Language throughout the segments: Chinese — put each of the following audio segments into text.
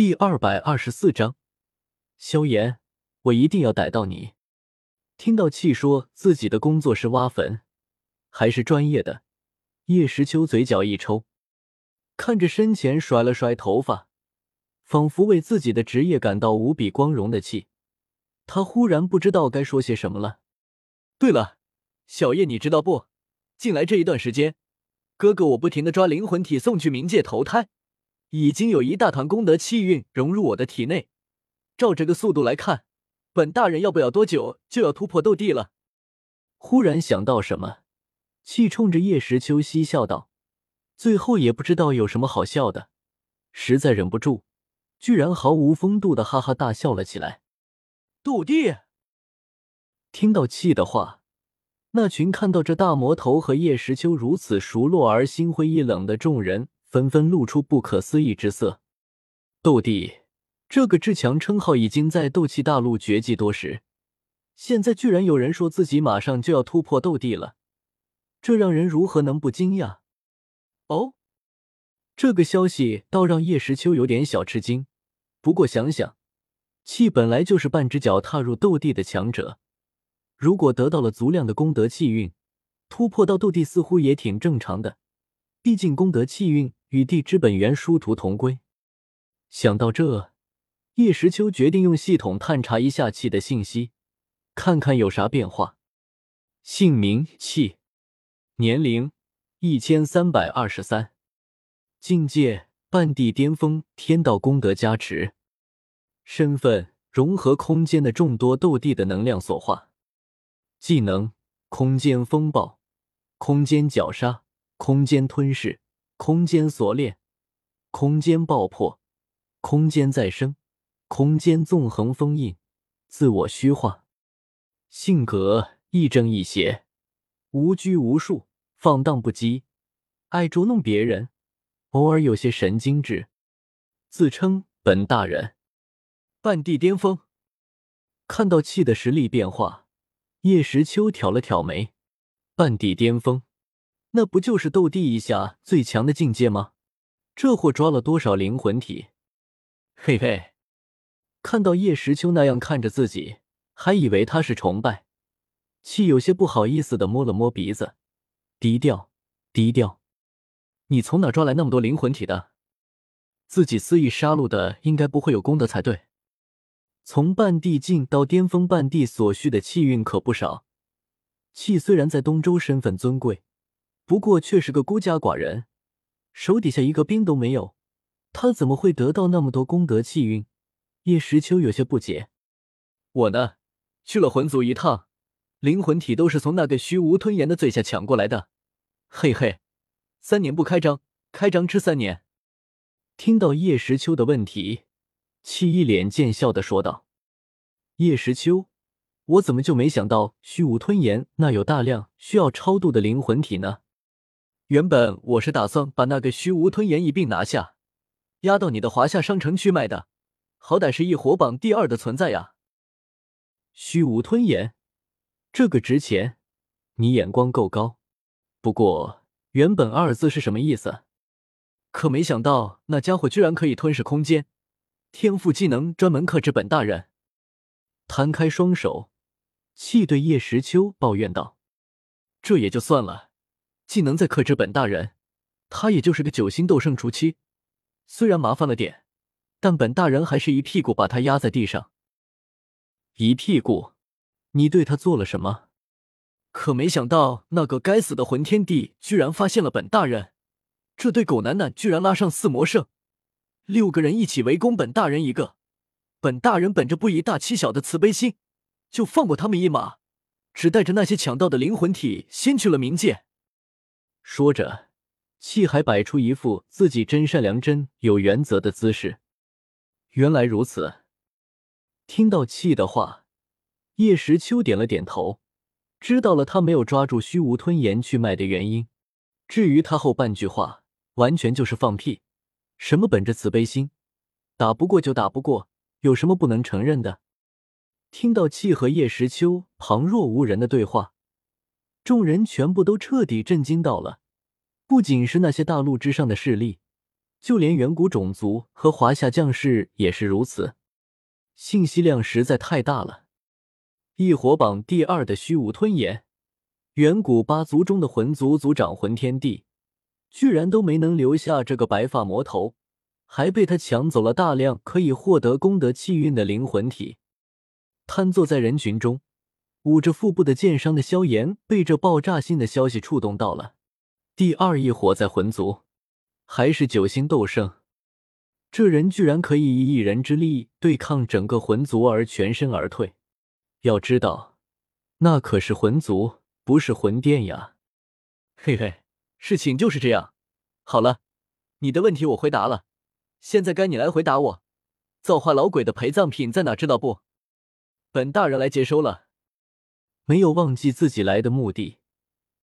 第二百二十四章，萧炎，我一定要逮到你！听到气说自己的工作是挖坟，还是专业的，叶时秋嘴角一抽，看着身前甩了甩头发，仿佛为自己的职业感到无比光荣的气，他忽然不知道该说些什么了。对了，小叶，你知道不？近来这一段时间，哥哥我不停的抓灵魂体送去冥界投胎。已经有一大团功德气运融入我的体内，照这个速度来看，本大人要不了多久就要突破斗帝了。忽然想到什么，气冲着叶时秋嬉笑道，最后也不知道有什么好笑的，实在忍不住，居然毫无风度的哈哈大笑了起来。斗帝！听到气的话，那群看到这大魔头和叶时秋如此熟络而心灰意冷的众人。纷纷露出不可思议之色。斗帝这个至强称号已经在斗气大陆绝迹多时，现在居然有人说自己马上就要突破斗帝了，这让人如何能不惊讶？哦，这个消息倒让叶时秋有点小吃惊。不过想想，气本来就是半只脚踏入斗帝的强者，如果得到了足量的功德气运，突破到斗帝似乎也挺正常的。毕竟功德气运。与地之本源殊途同归。想到这，叶时秋决定用系统探查一下气的信息，看看有啥变化。姓名：气，年龄：一千三百二十三，境界：半地巅峰，天道功德加持，身份：融合空间的众多斗帝的能量所化，技能：空间风暴、空间绞杀、空间吞噬。空间锁链，空间爆破，空间再生，空间纵横封印，自我虚化。性格亦正亦邪，无拘无束，放荡不羁，爱捉弄别人，偶尔有些神经质。自称本大人，半地巅峰。看到气的实力变化，叶时秋挑了挑眉。半地巅峰。那不就是斗帝以下最强的境界吗？这货抓了多少灵魂体？嘿嘿，看到叶时秋那样看着自己，还以为他是崇拜，气有些不好意思的摸了摸鼻子，低调低调。你从哪抓来那么多灵魂体的？自己肆意杀戮的，应该不会有功德才对。从半地境到巅峰半地所需的气运可不少。气虽然在东周身份尊贵。不过却是个孤家寡人，手底下一个兵都没有，他怎么会得到那么多功德气运？叶时秋有些不解。我呢，去了魂族一趟，灵魂体都是从那个虚无吞炎的嘴下抢过来的。嘿嘿，三年不开张，开张吃三年。听到叶时秋的问题，气一脸贱笑的说道：“叶时秋，我怎么就没想到虚无吞炎那有大量需要超度的灵魂体呢？”原本我是打算把那个虚无吞炎一并拿下，压到你的华夏商城去卖的，好歹是一火榜第二的存在呀。虚无吞炎，这个值钱，你眼光够高。不过原本二字是什么意思？可没想到那家伙居然可以吞噬空间，天赋技能专门克制本大人。摊开双手，气对叶时秋抱怨道：“这也就算了。”既能在克制本大人，他也就是个九星斗圣初期，虽然麻烦了点，但本大人还是一屁股把他压在地上。一屁股？你对他做了什么？可没想到那个该死的魂天帝居然发现了本大人，这对狗男男居然拉上四魔圣，六个人一起围攻本大人一个。本大人本着不以大欺小的慈悲心，就放过他们一马，只带着那些抢到的灵魂体先去了冥界。说着，气还摆出一副自己真善良、真有原则的姿势。原来如此，听到气的话，叶时秋点了点头，知道了他没有抓住虚无吞炎去卖的原因。至于他后半句话，完全就是放屁。什么本着慈悲心，打不过就打不过，有什么不能承认的？听到气和叶时秋旁若无人的对话。众人全部都彻底震惊到了，不仅是那些大陆之上的势力，就连远古种族和华夏将士也是如此。信息量实在太大了。异火榜第二的虚无吞炎，远古八族中的魂族族长魂天帝，居然都没能留下这个白发魔头，还被他抢走了大量可以获得功德气运的灵魂体。瘫坐在人群中，捂着腹部的剑伤的萧炎，被这爆炸性的消息触动到了。第二异火在魂族，还是九星斗圣。这人居然可以以一人之力对抗整个魂族而全身而退，要知道，那可是魂族，不是魂殿呀！嘿嘿，事情就是这样。好了，你的问题我回答了，现在该你来回答我：造化老鬼的陪葬品在哪？知道不？本大人来接收了。没有忘记自己来的目的，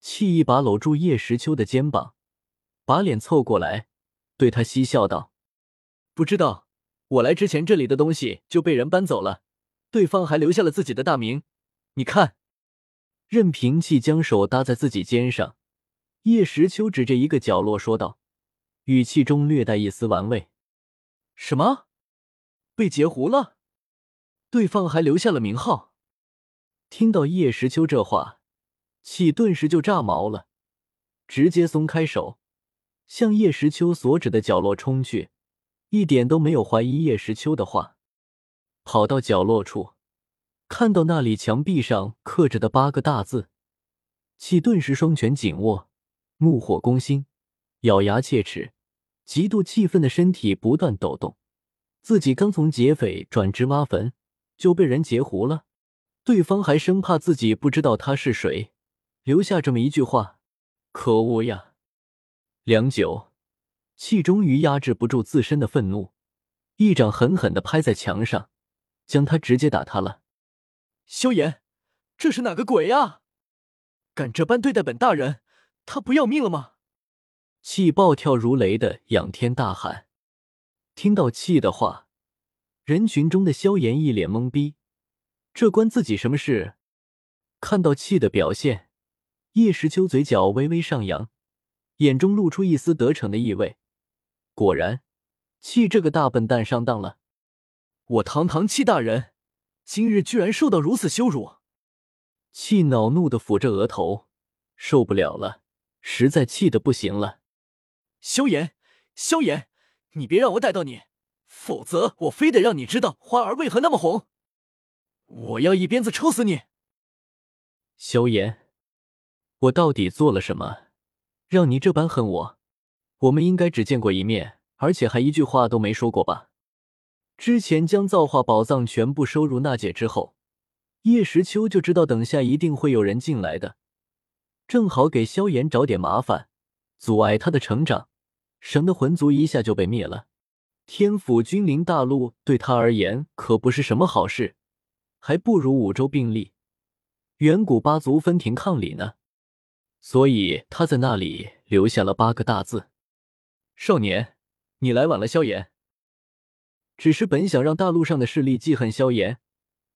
气一把搂住叶时秋的肩膀，把脸凑过来，对他嬉笑道。不知道，我来之前这里的东西就被人搬走了，对方还留下了自己的大名。你看，任平气将手搭在自己肩上，叶时秋指着一个角落说道，语气中略带一丝玩味：“什么？被截胡了？对方还留下了名号？”听到叶时秋这话，气顿时就炸毛了，直接松开手，向叶时秋所指的角落冲去。一点都没有怀疑叶时秋的话，跑到角落处，看到那里墙壁上刻着的八个大字，气顿时双拳紧握，怒火攻心，咬牙切齿，极度气愤的身体不断抖动。自己刚从劫匪转职挖坟，就被人截胡了，对方还生怕自己不知道他是谁，留下这么一句话，可恶呀！良久。气终于压制不住自身的愤怒，一掌狠狠的拍在墙上，将他直接打塌了。萧炎，这是哪个鬼呀？敢这般对待本大人，他不要命了吗？气暴跳如雷的仰天大喊。听到气的话，人群中的萧炎一脸懵逼，这关自己什么事？看到气的表现，叶时秋嘴角微微上扬，眼中露出一丝得逞的意味。果然，气这个大笨蛋上当了。我堂堂气大人，今日居然受到如此羞辱！气恼怒的抚着额头，受不了了，实在气得不行了。萧炎，萧炎，你别让我逮到你，否则我非得让你知道花儿为何那么红！我要一鞭子抽死你！萧炎，我到底做了什么，让你这般恨我？我们应该只见过一面，而且还一句话都没说过吧？之前将造化宝藏全部收入纳戒之后，叶时秋就知道等下一定会有人进来的，正好给萧炎找点麻烦，阻碍他的成长，省得魂族一下就被灭了。天府君临大陆对他而言可不是什么好事，还不如五州并立，远古八族分庭抗礼呢。所以他在那里留下了八个大字。少年，你来晚了。萧炎，只是本想让大陆上的势力记恨萧炎，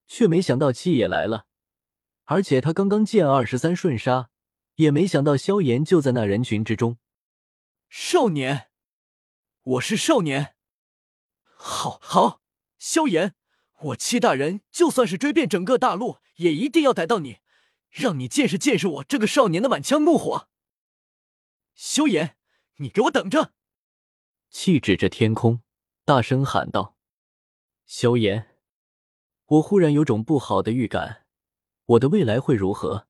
却没想到七也来了。而且他刚刚见二十三瞬杀，也没想到萧炎就在那人群之中。少年，我是少年。好，好，萧炎，我七大人就算是追遍整个大陆，也一定要逮到你，让你见识见识我这个少年的满腔怒火。萧炎，你给我等着！气指着天空，大声喊道：“萧炎，我忽然有种不好的预感，我的未来会如何？”